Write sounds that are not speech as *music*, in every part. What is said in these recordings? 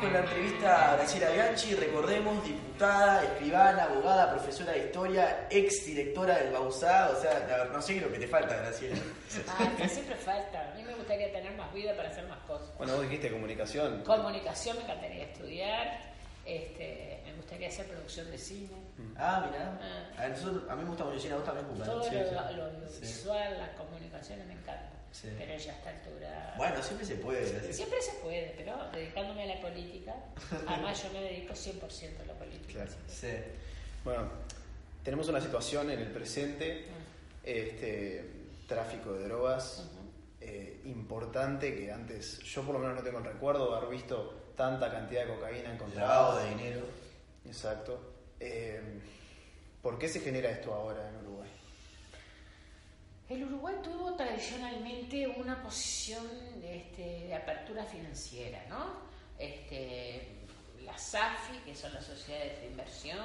Con la entrevista a Graciela Bianchi, recordemos, diputada, escribana, abogada, profesora de historia, ex directora del Bausá, o sea, la- no sé lo que te falta, Graciela. Ah, que siempre falta. A mí me gustaría tener más vida para hacer más cosas. Bueno, vos dijiste comunicación. Comunicación me encantaría estudiar. Este, me gustaría hacer producción de cine. Ah, mira. Ah. A, nosotros- a mí me gusta mucho cine, a vos también. Todo Sí, lo, sí. lo audiovisual, las comunicaciones me encanta. Sí. Pero ya a esta altura. Bueno, siempre se puede, Graciela. Siempre se puede, pero dedicándome a la política. Además, yo me dedico 100% a la política. Claro, sí. Bueno, tenemos una situación en el presente, este, tráfico de drogas eh, importante que antes, yo por lo menos no tengo el recuerdo de haber visto tanta cantidad de cocaína encontrada. Lavado de dinero. Exacto. Eh, ¿Por qué se genera esto ahora en Uruguay? El Uruguay tuvo tradicionalmente una posición este, de apertura financiera, ¿no? Este, las SAFI, que son las sociedades de inversión,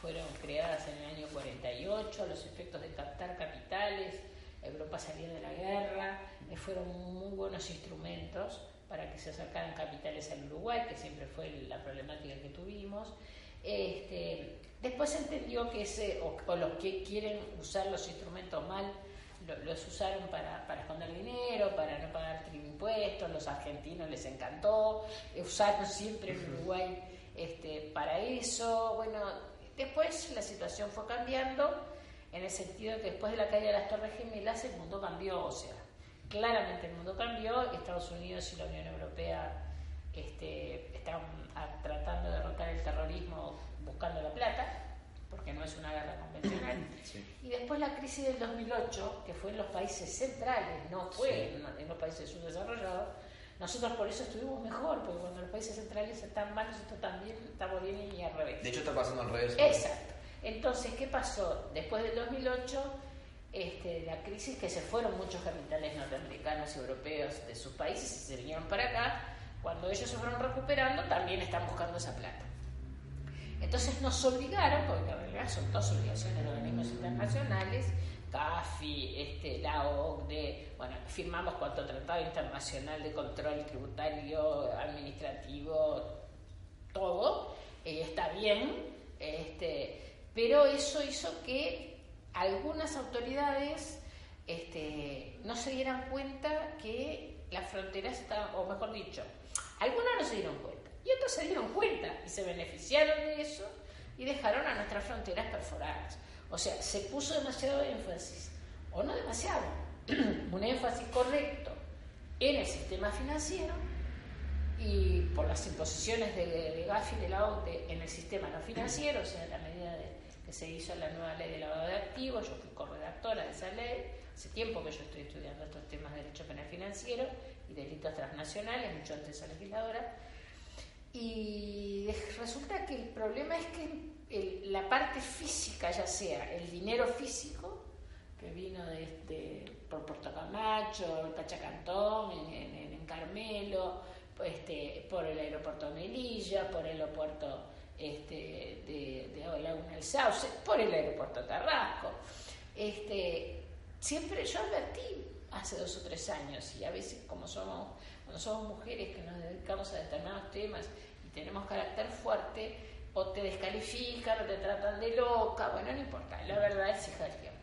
fueron creadas en el año 48 a los efectos de captar capitales, Europa salía de la guerra, eh, fueron muy buenos instrumentos para que se acercaran capitales al Uruguay, que siempre fue la problemática que tuvimos. Este, después se entendió que ese, o, o los que quieren usar los instrumentos mal, lo- los usaron para, para esconder dinero, para no pagar impuestos, los argentinos les encantó, eh, usaron siempre en Uruguay este, para eso. Bueno, después la situación fue cambiando en el sentido que después de la caída de las Torres Gemelas el mundo cambió, o sea, claramente el mundo cambió, Estados Unidos y la Unión Europea este, están a- tratando de derrotar el terrorismo buscando la plata, no es una guerra convencional. *clears throat* Y después la crisis del 2008, que fue en los países centrales, no fue en, en los países subdesarrollados, nosotros por eso estuvimos mejor, porque cuando los países centrales están mal, nosotros también estamos bien y al revés. De hecho, está pasando al revés. Exacto. Entonces, ¿qué pasó? Después del 2008, este, la crisis que se fueron muchos capitales norteamericanos y europeos de sus países y se vinieron para acá, cuando ellos se fueron recuperando, también están buscando esa plata. Entonces nos obligaron, porque en realidad son dos obligaciones de organismos internacionales, CAFI, este, la OCDE, bueno, firmamos cuanto tratado internacional de control tributario, administrativo, todo, está bien, este, pero eso hizo que algunas autoridades este, no se dieran cuenta que las fronteras estaban, o mejor dicho, algunas no se dieron cuenta y otras se dieron cuenta y se beneficiaron de eso y dejaron a nuestras fronteras perforadas. O sea, se puso demasiado énfasis, o no demasiado, *clears throat* un énfasis correcto en el sistema financiero y por las imposiciones de, de Gafi de la OCDE en el sistema no financiero, o sea, a la medida de, que se hizo la nueva ley de lavado de activos, yo fui corredactora de esa ley, hace tiempo que yo estoy estudiando estos temas de derecho penal financiero y delitos transnacionales, mucho antes de ser legisladora, y resulta que el problema es que la parte física, ya sea el dinero físico, que vino de, de- por Puerto Camacho, el Pachacantón, en, en- en Carmelo, este, por el aeropuerto Melilla, por el aeropuerto este, de, de Laguna del Sauce, por el aeropuerto Carrasco. Este, siempre yo advertí hace dos o tres años, y a veces como somos, cuando somos mujeres que nos dedicamos a determinados temas y tenemos carácter fuerte, o te descalifican o te tratan de loca, bueno, no importa, la verdad es hija del tiempo.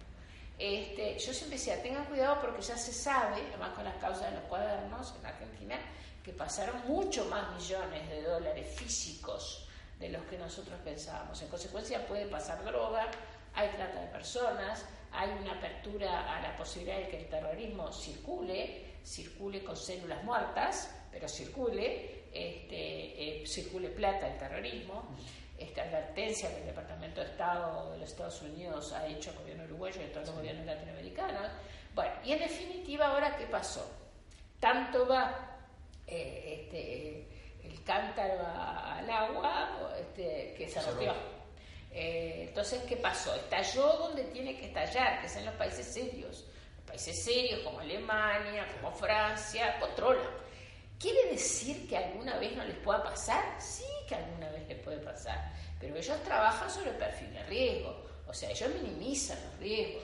Este, yo siempre decía, tengan cuidado porque ya se sabe, además con las causas de los cuadernos en Argentina, que pasaron mucho más millones de dólares físicos de los que nosotros pensábamos. En consecuencia puede pasar droga, hay trata de personas, hay una apertura a la posibilidad de que el terrorismo circule, circule con células muertas, pero circule, este, eh, circule plata el terrorismo. esta advertencia que el Departamento de Estado de los Estados Unidos ha hecho al gobierno uruguayo y a todos los gobiernos latinoamericanos. Bueno, y en definitiva, ahora, ¿qué pasó? Tanto va eh, este, el cántaro al agua este, que se rompió. Eh, entonces, ¿qué pasó? Estalló donde tiene que estallar, que es en los países serios. Países serios como Alemania, como Francia, controlan. ¿Quiere decir que alguna vez no les pueda pasar? Sí que alguna vez les puede pasar, pero ellos trabajan sobre el perfil de riesgo, o sea, ellos minimizan los riesgos.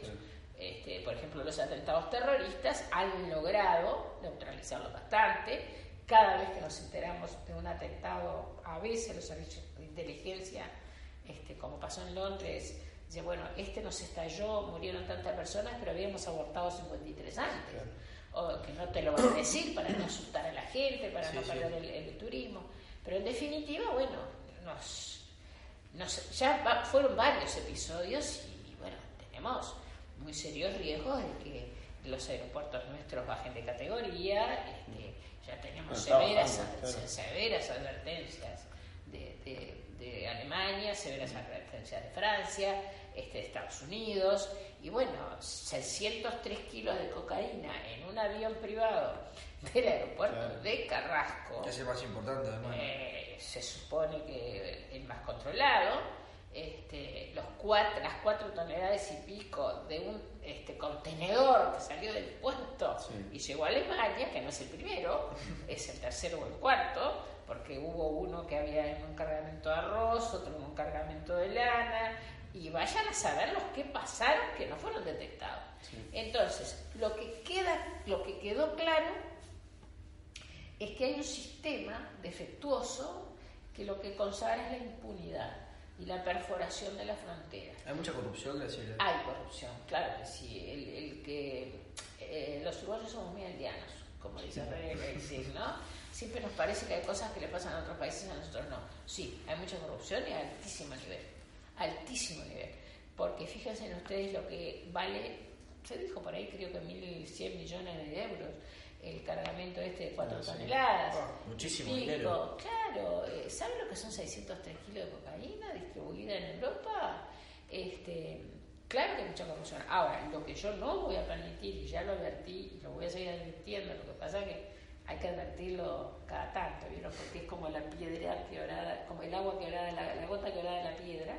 Este, por ejemplo, los atentados terroristas han logrado neutralizarlos bastante. Cada vez que nos enteramos de un atentado, a veces los servicios de inteligencia este, como pasó en Londres, dice, bueno, este nos estalló, murieron tantas personas, pero habíamos abortado 53 antes. O que no te lo van a decir para no asustar a la gente, para no perder el, turismo. Pero en definitiva, bueno, nos, ya fueron varios episodios y, bueno, tenemos muy serios riesgos de que los aeropuertos nuestros bajen de categoría, este, ya tenemos severas, severas advertencias de de Alemania, severas advertencias de Francia, este, de Estados Unidos, y bueno, 603 kilos de cocaína en un avión privado *laughs* del aeropuerto de Carrasco. es el más importante, además. Eh, se supone que el más controlado. Este, los cuatro, las cuatro toneladas y pico de un este, contenedor que salió y llegó a Alemania, que no es el primero, *laughs* es el tercero o el cuarto, porque hubo uno que había en un cargamento de arroz, otro en un cargamento de lana, y vayan a saber los que pasaron que no fueron detectados. Entonces, lo que, queda, lo que quedó claro es que hay un sistema defectuoso que lo que consagra es la impunidad y la perforación de la frontera. ¿Hay mucha corrupción, Graciela? Hay corrupción, claro que sí. El, que, eh, los uruguayos somos muy aldeanos, como dice sí. ¿no? siempre nos parece que hay cosas que le pasan a otros países y a nosotros no. Sí, hay mucha corrupción y a altísimo nivel, altísimo nivel. Porque fíjense en ustedes lo que vale, se dijo por ahí creo que 1.100 millones de euros el cargamento este de 4 ah, toneladas. Ah, muchísimo dinero. Claro, eh, ¿saben lo que son 603 kilos de cocaína distribuida en Europa? Este, claro que hay mucha corrupción. Ahora, lo que yo no voy a permitir, y ya lo advertí, y lo voy a seguir advirtiendo, lo que pasa es que hay que advertirlo cada tanto, ¿vieron? Porque es como la piedra quebrada, como el agua quebrada, la, la gota quebrada de la piedra,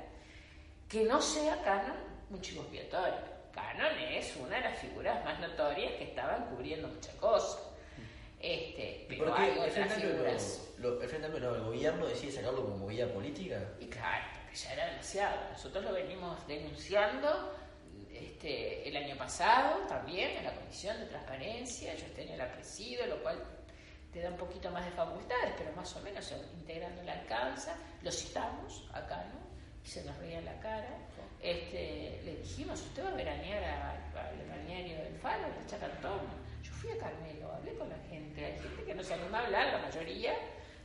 que no sea Canon un chivo expiatorio. Canon es una de las figuras más notorias que estaban cubriendo muchas cosas. Este, pero hay otras figuras. Lo, el Frente el gobierno decide sacarlo como movida política. Y claro, ya era demasiado. Nosotros lo venimos denunciando este, el año pasado también en la Comisión de Transparencia. Yo este año la presido, lo cual te da un poquito más de facultades, pero más o menos integrando la alcanza, lo citamos acá, ¿no? Y se nos reía la cara. Este, le dijimos, usted va a veranear al balneario del Faro, del Chacantón. Yo fui a Carmelo, hablé con la gente, hay gente que no se anima a hablar, la mayoría,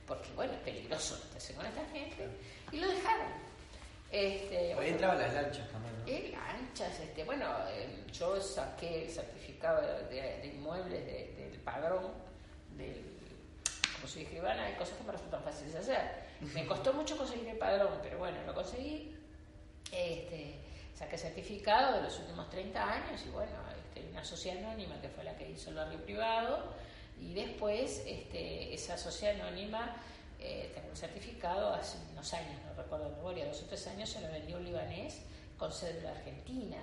porque bueno, es peligroso meterse con esta gente, y lo dejaron. Este, Ahí entraban las lanchas también, ¿no? Eh, lanchas, este, bueno, eh, yo saqué el certificado de, inmuebles del padrón del como soy escribana, hay cosas que me resultan fáciles de hacer. Me *laughs* costó mucho conseguir el padrón, pero bueno, lo conseguí. Este, saqué certificado de los últimos 30 años y bueno, este, una sociedad anónima que fue la que hizo el barrio privado y después este, esa sociedad anónima eh, tengo un certificado hace unos años, no recuerdo de memoria, dos o tres años se lo vendió un libanés con cédula argentina.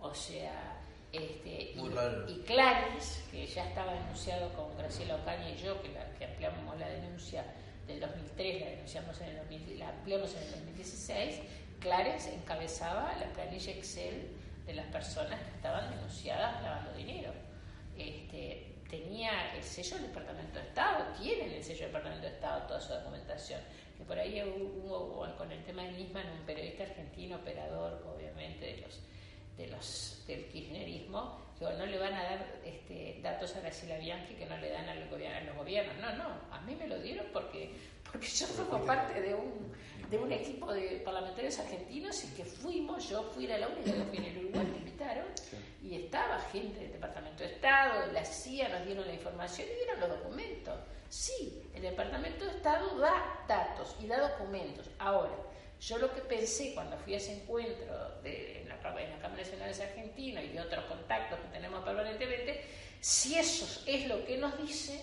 O sea, este, y, Claris, que ya estaba denunciado con Graciela Ocaña y yo, que, la, que ampliamos la denuncia del 2003, la denunciamos en el la ampliamos en el 2016, Claris encabezaba la planilla Excel de las personas que estaban denunciadas lavando dinero. Este, tenía el sello del Departamento de Estado, tiene el sello del Departamento de Estado toda su documentación. Que por ahí hubo, con el tema del Nisman un periodista argentino, operador, obviamente, de los de los, del kirchnerismo, que no le van a dar este, datos a Graciela Bianchi que no le dan a los, gobiernos. No, no, a mí me lo dieron porque, porque yo formo parte de un, de un equipo de parlamentarios argentinos y que fuimos, yo fui la única que fui en el Uruguay, me invitaron, y estaba gente del Departamento de Estado, la CIA nos dieron la información y dieron los documentos. Sí, el Departamento de Estado da datos y da documentos. Ahora, Yo lo que pensé cuando fui a ese encuentro de, en, la, en la Cámara Nacional de Argentina y otros contactos que tenemos permanentemente, si eso es lo que nos dice,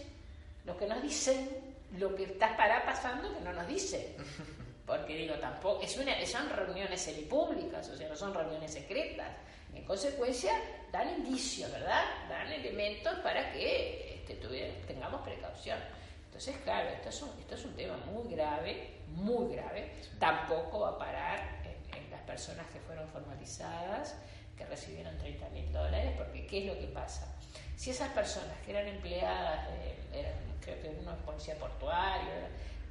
lo que nos dicen, lo que está para pasando que no nos dicen. *laughs* Porque digo, tampoco, es una, son reuniones semipúblicas, o sea, no son reuniones secretas. En consecuencia, dan indicios, ¿verdad? Dan elementos para que este, tengamos precaución. Entonces, claro, esto es, un, esto es un tema muy grave, muy grave. Tampoco va a parar en, las personas que fueron formalizadas, que recibieron 30 mil dólares, porque ¿qué es lo que pasa? Si esas personas que eran empleadas, eran, creo que uno es policía portuario,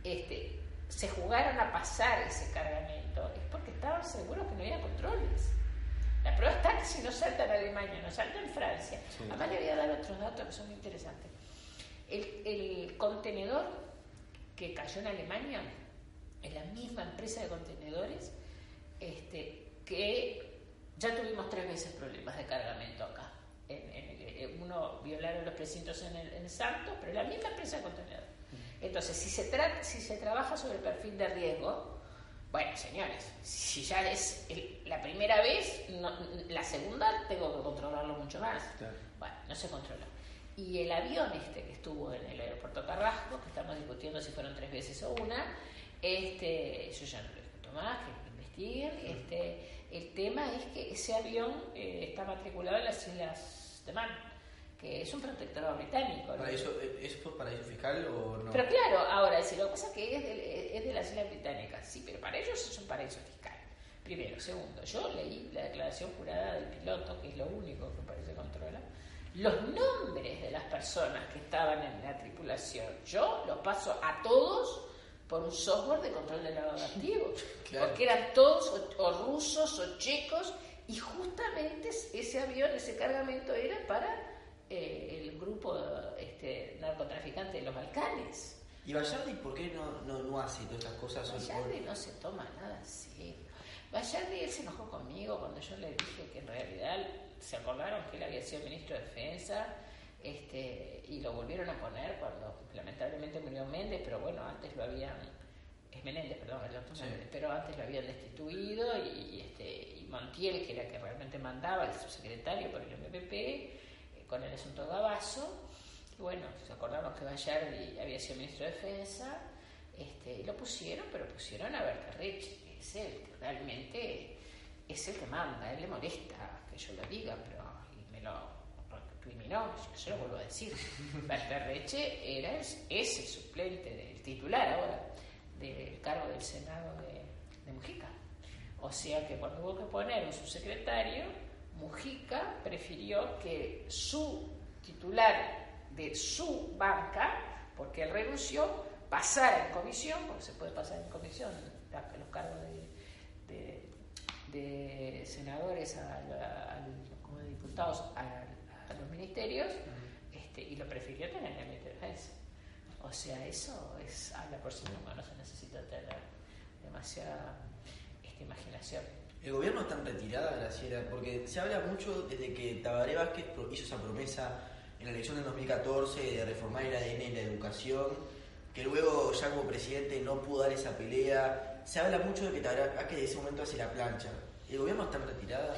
este, se jugaron a pasar ese cargamento, es porque estaban seguros que no había controles. La prueba está que si no salta en Alemania, no salta en Francia. Además le voy a dar otros datos que son muy interesantes. El, contenedor que cayó en Alemania es la misma empresa de contenedores este, que ya tuvimos tres veces problemas de cargamento acá. En, uno violaron los precintos en, el, en Santos, pero la misma empresa de contenedores. Entonces, si se, si se trabaja sobre el perfil de riesgo, bueno, señores, si ya es la primera vez, la segunda tengo que controlarlo mucho más. Bueno, no se controla. Y el avión este que estuvo en el aeropuerto Carrasco, que estamos discutiendo si fueron tres veces o una, este, yo ya no lo discuto más, que investiguen. Este, el tema es que ese avión eh, está matriculado en las Islas de Man que es un protectorado británico. ¿Para eso, ¿Es por paraíso fiscal o no? Pero claro, ahora, si lo que pasa es que es de, es de las Islas Británicas, sí, pero para ellos es un paraíso fiscal. Primero. Segundo, yo leí la declaración jurada del piloto, que es lo único que parece controla, los nombres de las personas que estaban en la tripulación. Yo los paso a todos por un software de control de lavado de activos, porque eran todos o rusos o checos, y justamente ese avión, ese cargamento era para eh, el grupo este, narcotraficante de los Balcanes. ¿Y Vallardi por qué no, no, no hace todas estas cosas? Vallardi no se toma nada. Vallardi él se enojó conmigo cuando yo le dije que en realidad se acordaron que él había sido ministro de Defensa este, y lo volvieron a poner cuando lamentablemente murió Méndez, pero bueno, antes lo habían, es Menéndez, perdón, pero antes lo habían destituido y, este, y Montiel, que era que realmente mandaba, el subsecretario por el MPP, con el asunto Gabazo. Y bueno, se acordaron que Bayardi había sido ministro de Defensa, este, y lo pusieron, pero pusieron a Rich, que es el que realmente es el que manda, él le molesta que yo lo diga, pero y me lo recriminó, yo lo vuelvo a decir. *laughs* Berterreche era es el suplente del titular ahora del cargo del Senado de, de Mujica. O sea que cuando hubo que poner un subsecretario, Mujica prefirió que su titular de su banca, porque él renunció, pasara en comisión, porque se puede pasar en comisión los cargos de, senadores como de diputados a, los ministerios, este, y lo prefirió tener en el defensa. O sea, eso es habla por sí mismo, no se necesita tener demasiada esta imaginación. ¿El gobierno está en retirada, Graciela? Porque se habla mucho desde que Tabaré Vázquez hizo esa promesa en la elección del 2014 de reformar el ADN en la educación, que luego ya como presidente no pudo dar esa pelea. Se habla mucho de que Tabaré Vázquez en ese momento hace la plancha. ¿El gobierno está en retirada?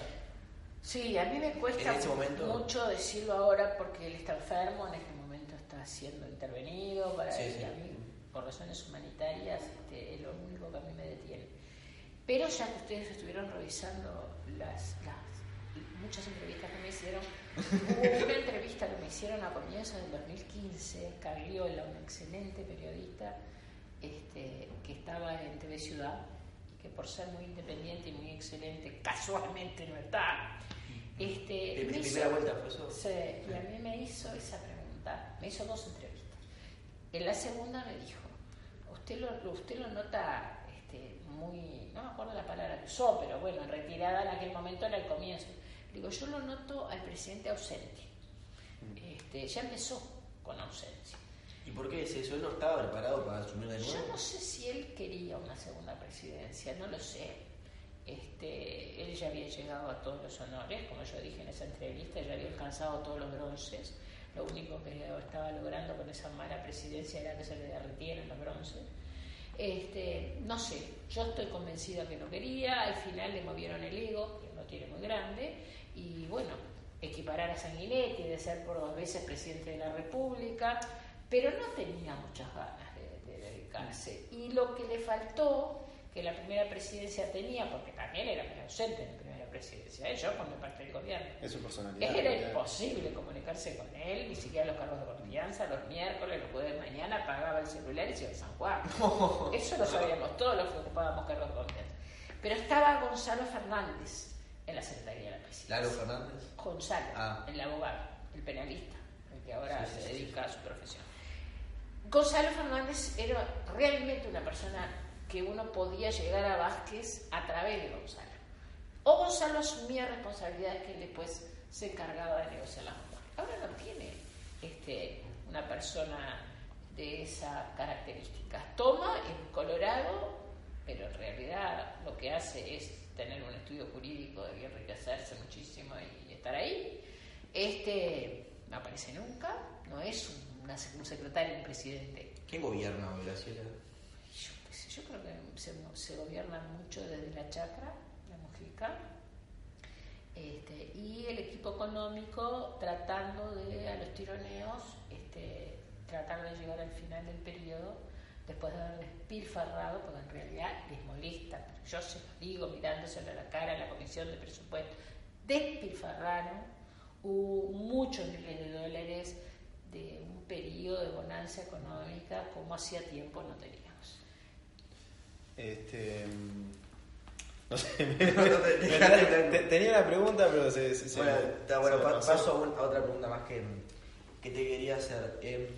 Sí, a mí me cuesta mucho decirlo ahora porque él está enfermo, en este momento está siendo intervenido para sí, a mí, por razones humanitarias, este, es lo único que a mí me detiene. Pero ya que ustedes estuvieron revisando las, muchas entrevistas que me hicieron, hubo una *laughs* entrevista que me hicieron a comienzos del 2015, Carliola, un excelente periodista este, que estaba en TV Ciudad que por ser muy independiente y muy excelente, casualmente no está. Este, primera vuelta fue eso? Sí, y a mí me hizo esa pregunta, me hizo dos entrevistas. En la segunda me dijo, usted lo, usted lo nota muy, no me acuerdo la palabra que usó, pero bueno, en retirada en aquel momento era el comienzo. Digo, yo lo noto al presidente ausente. Este, ya empezó con ausencia. ¿Y por qué es eso? ¿Él no estaba preparado para asumir de nuevo? Yo no sé si él quería una segunda presidencia, no lo sé. Este, él ya había llegado a todos los honores, como yo dije en esa entrevista, ya había alcanzado todos los bronces. Lo único que estaba logrando con esa mala presidencia era que se le derritieran los bronces. Este, no sé, yo estoy convencida que no quería, al final le movieron el ego, que no tiene muy grande, y bueno, equiparar a Sanguinetti de ser por dos veces presidente de la República, pero no tenía muchas ganas de, de dedicarse. Y lo que le faltó, que la primera presidencia tenía, porque también era muy ausente en la primera presidencia, ¿eh? yo formé parte del gobierno. Es su personalidad. Era ¿verdad? imposible comunicarse con él, ni siquiera los cargos de confianza, los miércoles, los jueves de mañana, pagaba el celular y se iba a San Juan. *laughs* Eso lo sabíamos todos los que ocupábamos cargos de confianza. Pero estaba Gonzalo Fernández en la Secretaría de la Presidencia. Lalo Fernández. Gonzalo, Ah. el abogado, el penalista, el que ahora Sí, se sí, dedica a su profesión. Gonzalo Fernández era realmente una persona que uno podía llegar a Vázquez a través de Gonzalo. O Gonzalo asumía responsabilidades que él después se encargaba de negociar las. Ahora no tiene este, una persona de esa característica. Toma en Colorado, pero en realidad lo que hace es tener un estudio jurídico y enriquecerse muchísimo y estar ahí. Este no aparece nunca, no es un, una- un secretario, un presidente. ¿Quién gobierna hoy, Graciela? Yo, creo que se, se gobierna mucho desde la chacra, la Mujica, este, y el equipo económico tratando de, a los tironeos, este, tratar de llegar al final del periodo después de haber despilfarrado, porque en realidad les molesta, pero yo se lo digo mirándoselo a la cara a la comisión de presupuesto, despilfarraron hubo muchos miles de dólares de un periodo de bonanza económica como hacía tiempo no teníamos. Este. mm, No sé, *laughs* me- *laughs* me- tenía una pregunta, pero se. se- se- Bueno, está bueno, se pa- paso a, un- a otra pregunta más que, que te quería hacer. Eh,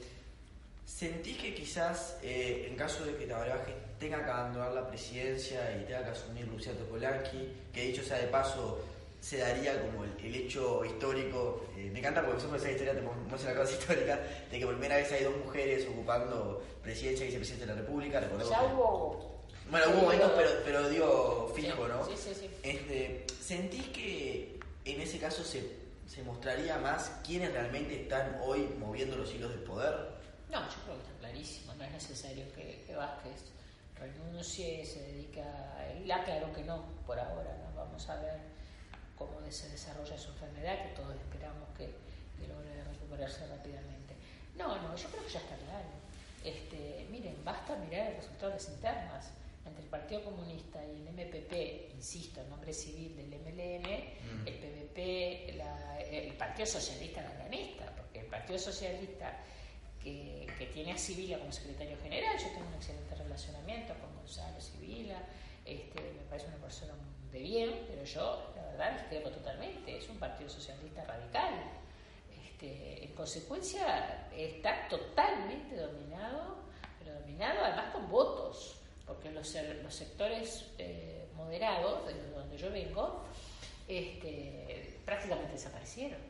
¿Sentís que quizás, eh, en caso de que Tabarbaje tenga que abandonar la presidencia y tenga que asumir Luciano Polanqui, que dicho sea de paso, se daría como el, el hecho histórico, eh, me encanta porque siempre esa historia te muestra una cosa *laughs* histórica, de que por primera vez hay dos mujeres ocupando presidencia y vicepresidente de la República, recordemos Ya hubo... Bueno, hubo Sí, momentos, pero- pero, digo fijo, ¿no? sí, sí, sí. Este, ¿Sentís que en ese caso se, se mostraría más quiénes realmente están hoy moviendo los hilos del poder? No, yo creo que está clarísimo, no es necesario que, que Vázquez renuncie, se dedica... Él aclaró que no, por ahora, no vamos a ver cómo se desarrolla su enfermedad, que todos esperamos que, que logre recuperarse rápidamente. No, no, yo creo que ya está claro. Este, miren, basta mirar el resultado de las internas entre el Partido Comunista y el MPP, insisto, el nombre civil del MLN, Mm. el PVP, la- el Partido Socialista Organista, porque el Partido Socialista que, que tiene a Sibila como secretario general, yo tengo un excelente relacionamiento con Gonzalo Sibila, este, me parece una persona de bien, pero yo la verdad discrepo totalmente, es un partido socialista radical. Este, en consecuencia está totalmente dominado, pero dominado además con votos, porque los, los sectores eh, moderados, de donde yo vengo, este, prácticamente desaparecieron.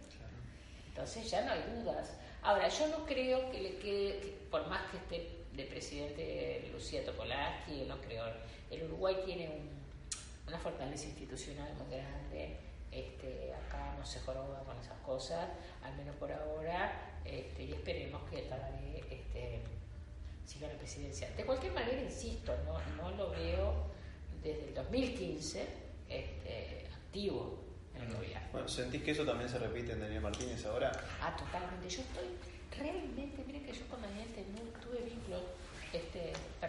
Entonces ya no hay dudas. Ahora, yo no creo que le quede, que por más que esté de presidente Lucía Topolaski, no creo. El Uruguay tiene un- una fortaleza institucional muy grande. Este, acá no se joroba con esas cosas, al menos por ahora, este, y esperemos que Tabaré este, siga la presidencia. De cualquier manera, insisto, no, no lo veo desde el 2015 este, activo en el gobierno. Bueno, ¿sentís que eso también se repite en Daniel Martínez ahora? Ah, totalmente. Yo estoy realmente, miren que yo con Daniel tuve vínculos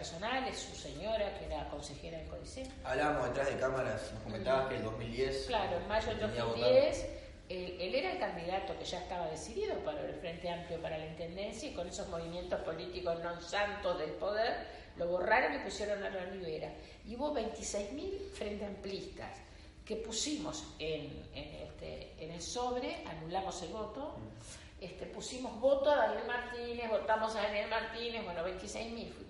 personales, su señora, que era consejera del CODICEN. Hablábamos detrás de cámaras, nos comentabas que el 2010... Claro, en mayo del venía a votar. 2010, él, él era el candidato que ya estaba decidido para el Frente Amplio para la Intendencia y con esos movimientos políticos non santos del poder, lo borraron y pusieron a la Rivera. Y hubo 26.000 Frente Amplistas que pusimos en, en, este, en el sobre, anulamos el voto, este, pusimos voto a Daniel Martínez, votamos a Daniel Martínez, bueno, 26.000 fuimos.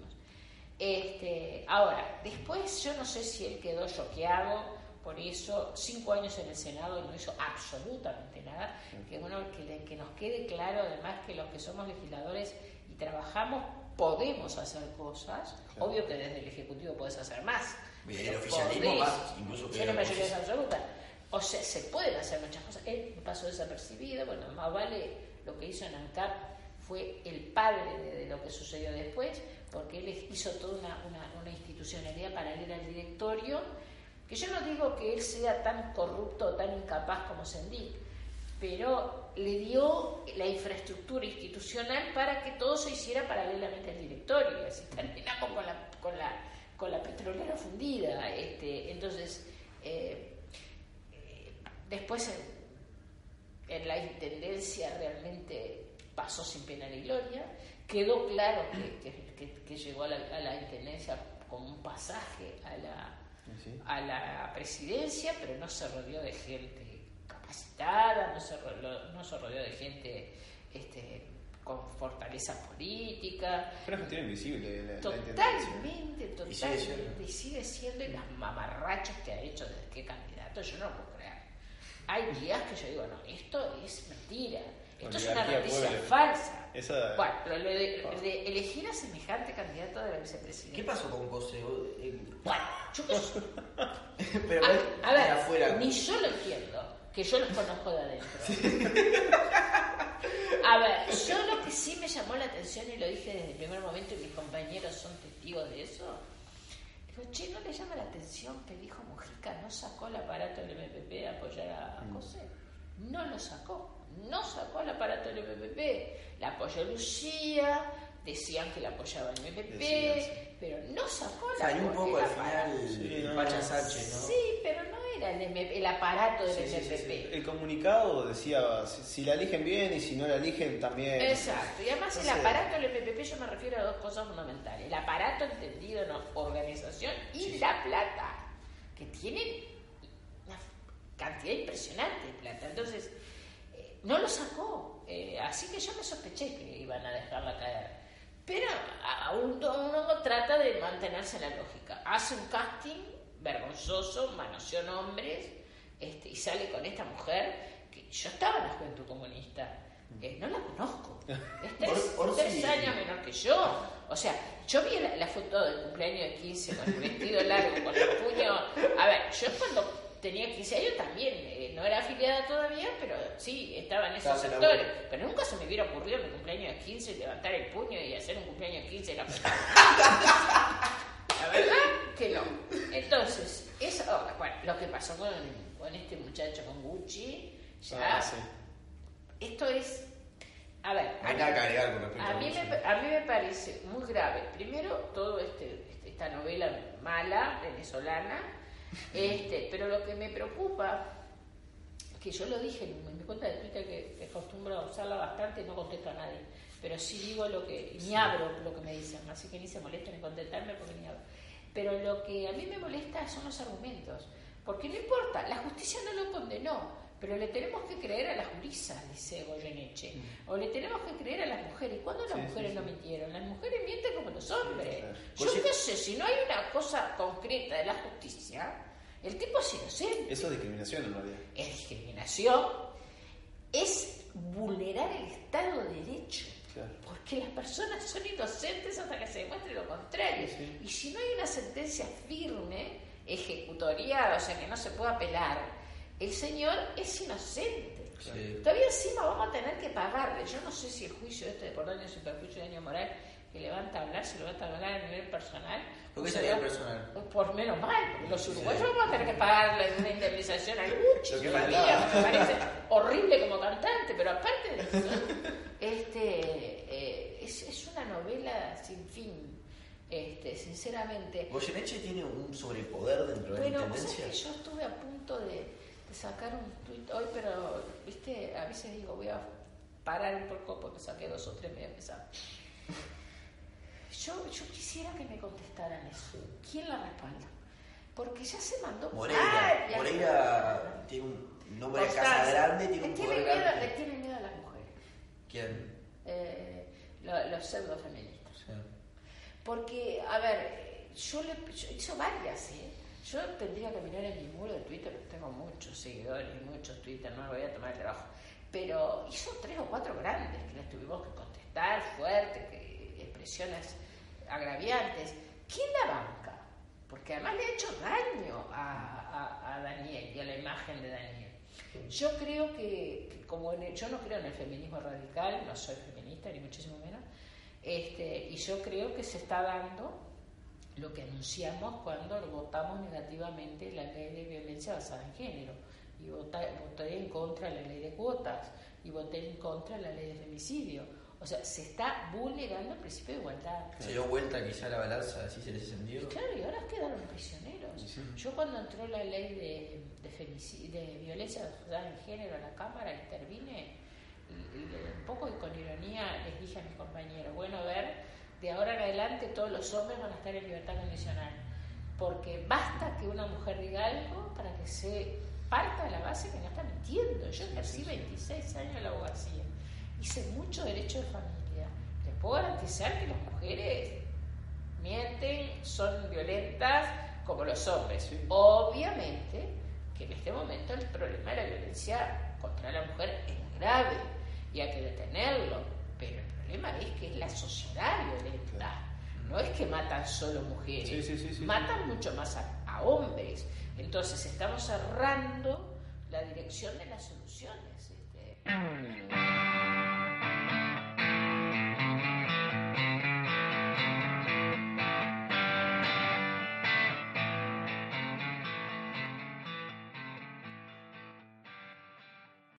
Este, ahora, después yo no sé si él quedó choqueado por eso, cinco años en el Senado y no hizo absolutamente nada, que bueno, que, que nos quede claro además que los que somos legisladores y trabajamos podemos hacer cosas, Claro. obvio que desde el Ejecutivo puedes hacer más. El oficialismo podés. más, incluso que Tiene la mayoría absoluta. O sea, se pueden hacer muchas cosas. Él pasó desapercibido, bueno, más vale lo que hizo en ANCAP fue el padre de, lo que sucedió después, porque él hizo toda una, institucionalidad paralela al directorio, que yo no digo que él sea tan corrupto o tan incapaz como Sendik, pero le dio la infraestructura institucional para que todo se hiciera paralelamente al directorio, y así terminamos con la, con la, con la petrolera fundida. Este, entonces, eh, después en, la intendencia realmente pasó sin pena ni gloria, quedó claro que, llegó a la, intendencia como un pasaje a la, a la presidencia, pero no se rodeó de gente capacitada, no se, no se rodeó de gente este, con fortaleza política. Pero es tiene invisible la, Totalmente, totalmente. Y sigue siendo, y las mamarrachas que ha hecho desde que candidato, yo no lo puedo creer. Hay días que yo digo, no, esto es mentira. Esto es una noticia falsa. Bueno, lo de, elegir a semejante candidato de la vicepresidencia. ¿Qué pasó con José? Eh, bueno, yo *laughs* Pero a, ver, afuera. ni yo lo entiendo, que yo los conozco de adentro. A ver, yo lo que sí me llamó la atención y lo dije desde el primer momento y mis compañeros son testigos de eso. Digo, che, ¿no le llama la atención que dijo Mujica no sacó el aparato del MPP a apoyar a mm. José? No lo sacó, no sacó el aparato del MPP. La apoyó Lucía, decían que la apoyaba el MPP, pero no sacó la Salió un poco al final sí, Pacha Sánchez, ¿no? Sí, pero no era el, aparato del MPP. El comunicado decía si, la eligen bien y si no la eligen también. Exacto, y además el aparato del MPP yo me refiero a dos cosas fundamentales. El aparato entendido en organización y la plata, que tienen una cantidad impresionante de plata. Entonces, no lo sacó. Eh, así que yo me sospeché que iban a dejarla caer. Pero uno trata de mantenerse en la lógica. Hace un casting vergonzoso, manoseó nombres este, y sale con esta mujer que yo estaba en la juventud comunista. no la conozco. *laughs* Es tres, años menor que yo. O sea, yo vi la, foto del cumpleaños de 15 con el vestido largo, con el puño. A ver, yo cuando tenía 15 años también, eh, no era afiliada todavía, pero sí, estaba en esos sectores. Pero nunca se me hubiera ocurrido en mi cumpleaños de 15 levantar el puño y hacer un cumpleaños de 15 la *laughs* La verdad que no. Entonces, eso, oh, bueno, lo que pasó con, con, este muchacho, con Gucci, ya. Ah, esto es. A ver. a, mí me, a mí me parece muy grave. Primero, todo este, esta novela mala venezolana este, pero lo que me preocupa, que yo lo dije en mi cuenta de Twitter, que, acostumbro a usarla bastante, no contesto a nadie, pero sí digo lo que, ni abro lo que me dicen, así que ni se molesten en contestarme porque ni abro. Pero lo que a mí me molesta son los argumentos, porque no importa, la justicia no lo condenó, pero le tenemos que creer a las jurisas, dice Goyeneche, mm. o le tenemos que creer a las mujeres. ¿Cuándo las mujeres no mintieron? Las mujeres mienten como los hombres. Yo qué sé, si no hay una cosa concreta de la justicia, el tipo es inocente. Eso es discriminación en realidad. Es discriminación, es vulnerar el Estado de Derecho. Porque las personas son inocentes hasta que se demuestre lo contrario. Y si no hay una sentencia firme, ejecutoriada, o sea que no se pueda apelar, el señor es inocente. Todavía encima vamos a tener que pagarle. Yo no sé si el juicio este de por daño sin perjuicio de daño moral que levanta a hablar, se lo va a hablar a nivel personal. ¿Por qué sería personal? Por menos mal, los uruguayos vamos a tener que pagarle una indemnización al Gucci. me parece horrible como cantante, pero aparte de eso, este, eh, es, es, una novela sin fin. Este, sinceramente. Goyeneche tiene un sobrepoder dentro de la intendencia. yo estuve a punto de, sacar un tuit hoy, pero, viste, a veces digo, voy a parar un poco porque saqué dos o tres medio pesados. Yo, yo quisiera que me contestaran eso. ¿Quién la respalda? Porque ya se mandó. Moreira, Moreira tiene un nombre de casa grande, tiene un poder miedo, Le tiene miedo a las mujeres. ¿Quién? Eh, los pseudo feministas. Porque, a ver, yo le hizo varias, ¿eh? Yo tendría que mirar en mi muro de Twitter, tengo muchos seguidores y muchos Twitter, no me voy a tomar el trabajo. Pero hizo tres o cuatro grandes que les tuvimos que contestar fuerte, que, expresiones agraviantes. ¿Quién la banca? Porque además le ha hecho daño a, Daniel y a la imagen de Daniel. Yo creo que, como yo no creo en el feminismo radical, no soy feminista ni muchísimo menos, este, y yo creo que se está dando lo que anunciamos cuando votamos negativamente la ley de violencia basada en género. Y voté en contra de la ley de cuotas y voté en contra de la ley de femicidio. O sea, se está vulnerando el principio de igualdad. Se dio vuelta quizá la balanza, así se les encendió. claro, y ahora quedaron prisioneros. Yo cuando entró la ley de, de, de violencia basada en género a la Cámara, intervine y, un poco y con ironía les dije a mis compañeros, bueno, a ver, de ahora en adelante todos los hombres van a estar en libertad condicional. Porque basta que una mujer diga algo para que se parta de la base que no está mintiendo. Yo ejercí 26 años en la abogacía, hice mucho derecho de familia. Les puedo garantizar que las mujeres mienten, son violentas como los hombres. Obviamente que en este momento el problema de la violencia contra la mujer es grave y hay que detenerlo. Pero el problema es que es la sociedad violenta. No es que matan solo mujeres, matan mucho más a, hombres. Entonces estamos cerrando la dirección de las soluciones. Este.